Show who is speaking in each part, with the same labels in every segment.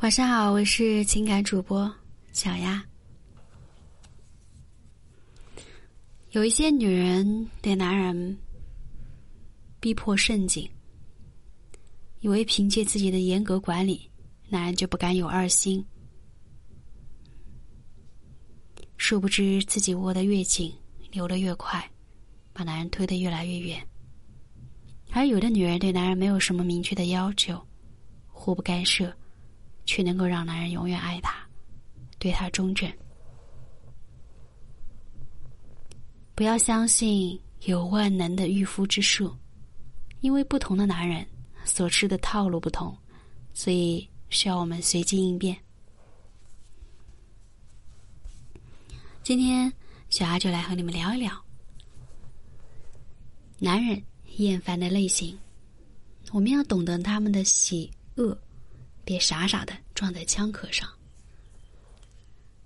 Speaker 1: 晚上好，我是情感主播小丫。有一些女人对男人逼迫甚紧，以为凭借自己的严格管理，男人就不敢有二心。殊不知自己握得越紧，流得越快，把男人推得越来越远。而有的女人对男人没有什么明确的要求，互不干涉。却能够让男人永远爱她，对她忠贞。不要相信有万能的御夫之术，因为不同的男人所吃的套路不同，所以需要我们随机应变。今天小阿就来和你们聊一聊男人厌烦的类型，我们要懂得他们的喜恶。别傻傻的撞在枪壳上。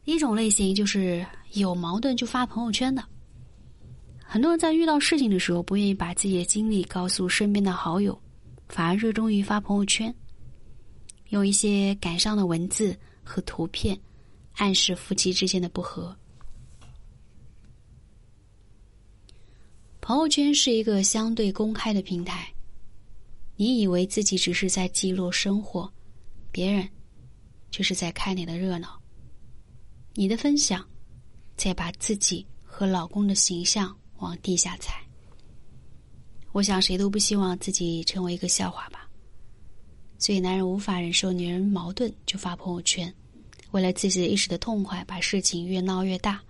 Speaker 1: 一种类型就是有矛盾就发朋友圈的。很多人在遇到事情的时候，不愿意把自己的经历告诉身边的好友，反而热衷于发朋友圈，用一些感伤的文字和图片，暗示夫妻之间的不和。朋友圈是一个相对公开的平台，你以为自己只是在记录生活。别人就是在看你的热闹，你的分享在把自己和老公的形象往地下踩。我想谁都不希望自己成为一个笑话吧。所以男人无法忍受女人矛盾就发朋友圈，为了自己一时的痛快，把事情越闹越大。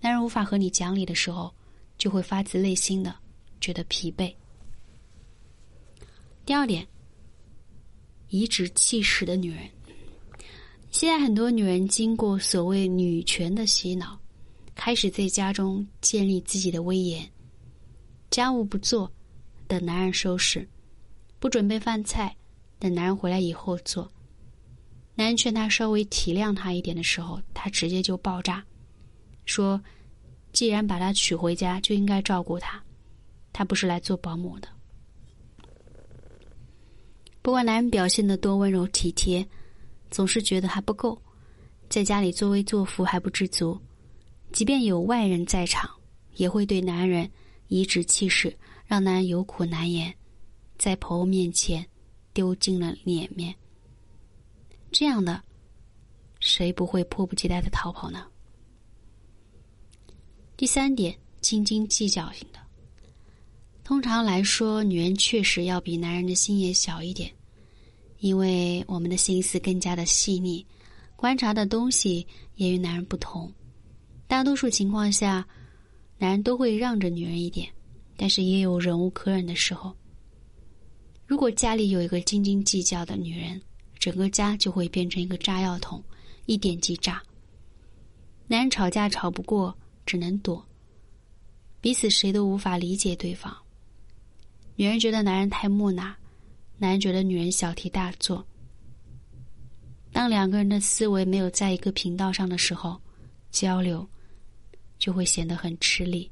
Speaker 1: 男人无法和你讲理的时候，就会发自内心的觉得疲惫。第二点。颐指气使的女人，现在很多女人经过所谓女权的洗脑，开始在家中建立自己的威严。家务不做，等男人收拾；不准备饭菜，等男人回来以后做。男人劝她稍微体谅他一点的时候，她直接就爆炸，说：“既然把他娶回家，就应该照顾他，他不是来做保姆的。”不管男人表现的多温柔体贴，总是觉得还不够，在家里作威作福还不知足，即便有外人在场，也会对男人颐指气使，让男人有苦难言，在朋友面前丢尽了脸面。这样的，谁不会迫不及待的逃跑呢？第三点，斤斤计较型的。通常来说，女人确实要比男人的心也小一点，因为我们的心思更加的细腻，观察的东西也与男人不同。大多数情况下，男人都会让着女人一点，但是也有忍无可忍的时候。如果家里有一个斤斤计较的女人，整个家就会变成一个炸药桶，一点即炸。男人吵架吵不过，只能躲，彼此谁都无法理解对方。女人觉得男人太木讷，男人觉得女人小题大做。当两个人的思维没有在一个频道上的时候，交流就会显得很吃力。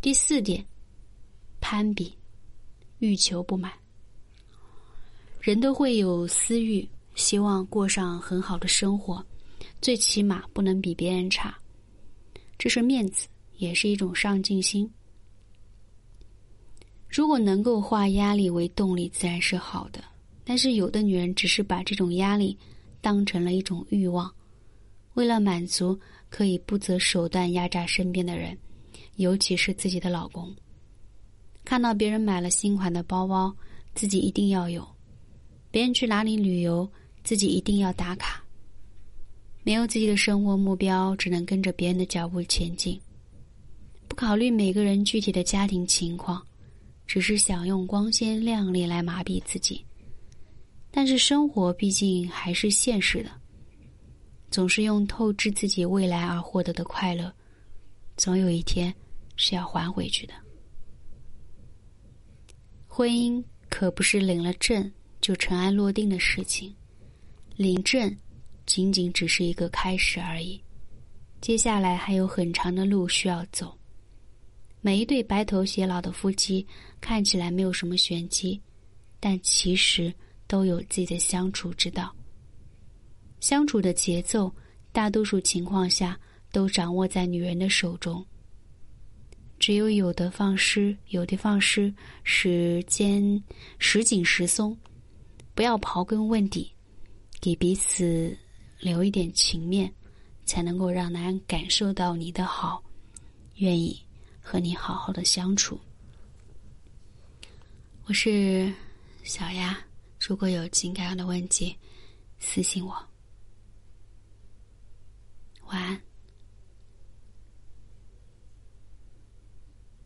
Speaker 1: 第四点，攀比，欲求不满。人都会有私欲，希望过上很好的生活，最起码不能比别人差。这是面子，也是一种上进心。如果能够化压力为动力，自然是好的。但是有的女人只是把这种压力当成了一种欲望，为了满足，可以不择手段压榨身边的人，尤其是自己的老公。看到别人买了新款的包包，自己一定要有；别人去哪里旅游，自己一定要打卡。没有自己的生活目标，只能跟着别人的脚步前进，不考虑每个人具体的家庭情况。只是想用光鲜亮丽来麻痹自己，但是生活毕竟还是现实的。总是用透支自己未来而获得的快乐，总有一天是要还回去的。婚姻可不是领了证就尘埃落定的事情，领证仅仅只是一个开始而已，接下来还有很长的路需要走。每一对白头偕老的夫妻看起来没有什么玄机，但其实都有自己的相处之道。相处的节奏，大多数情况下都掌握在女人的手中。只有有的放矢，有的放矢，时间时紧时松，不要刨根问底，给彼此留一点情面，才能够让男人感受到你的好，愿意和你好好的相处。我是小丫，如果有情感上的问题，私信我。晚安。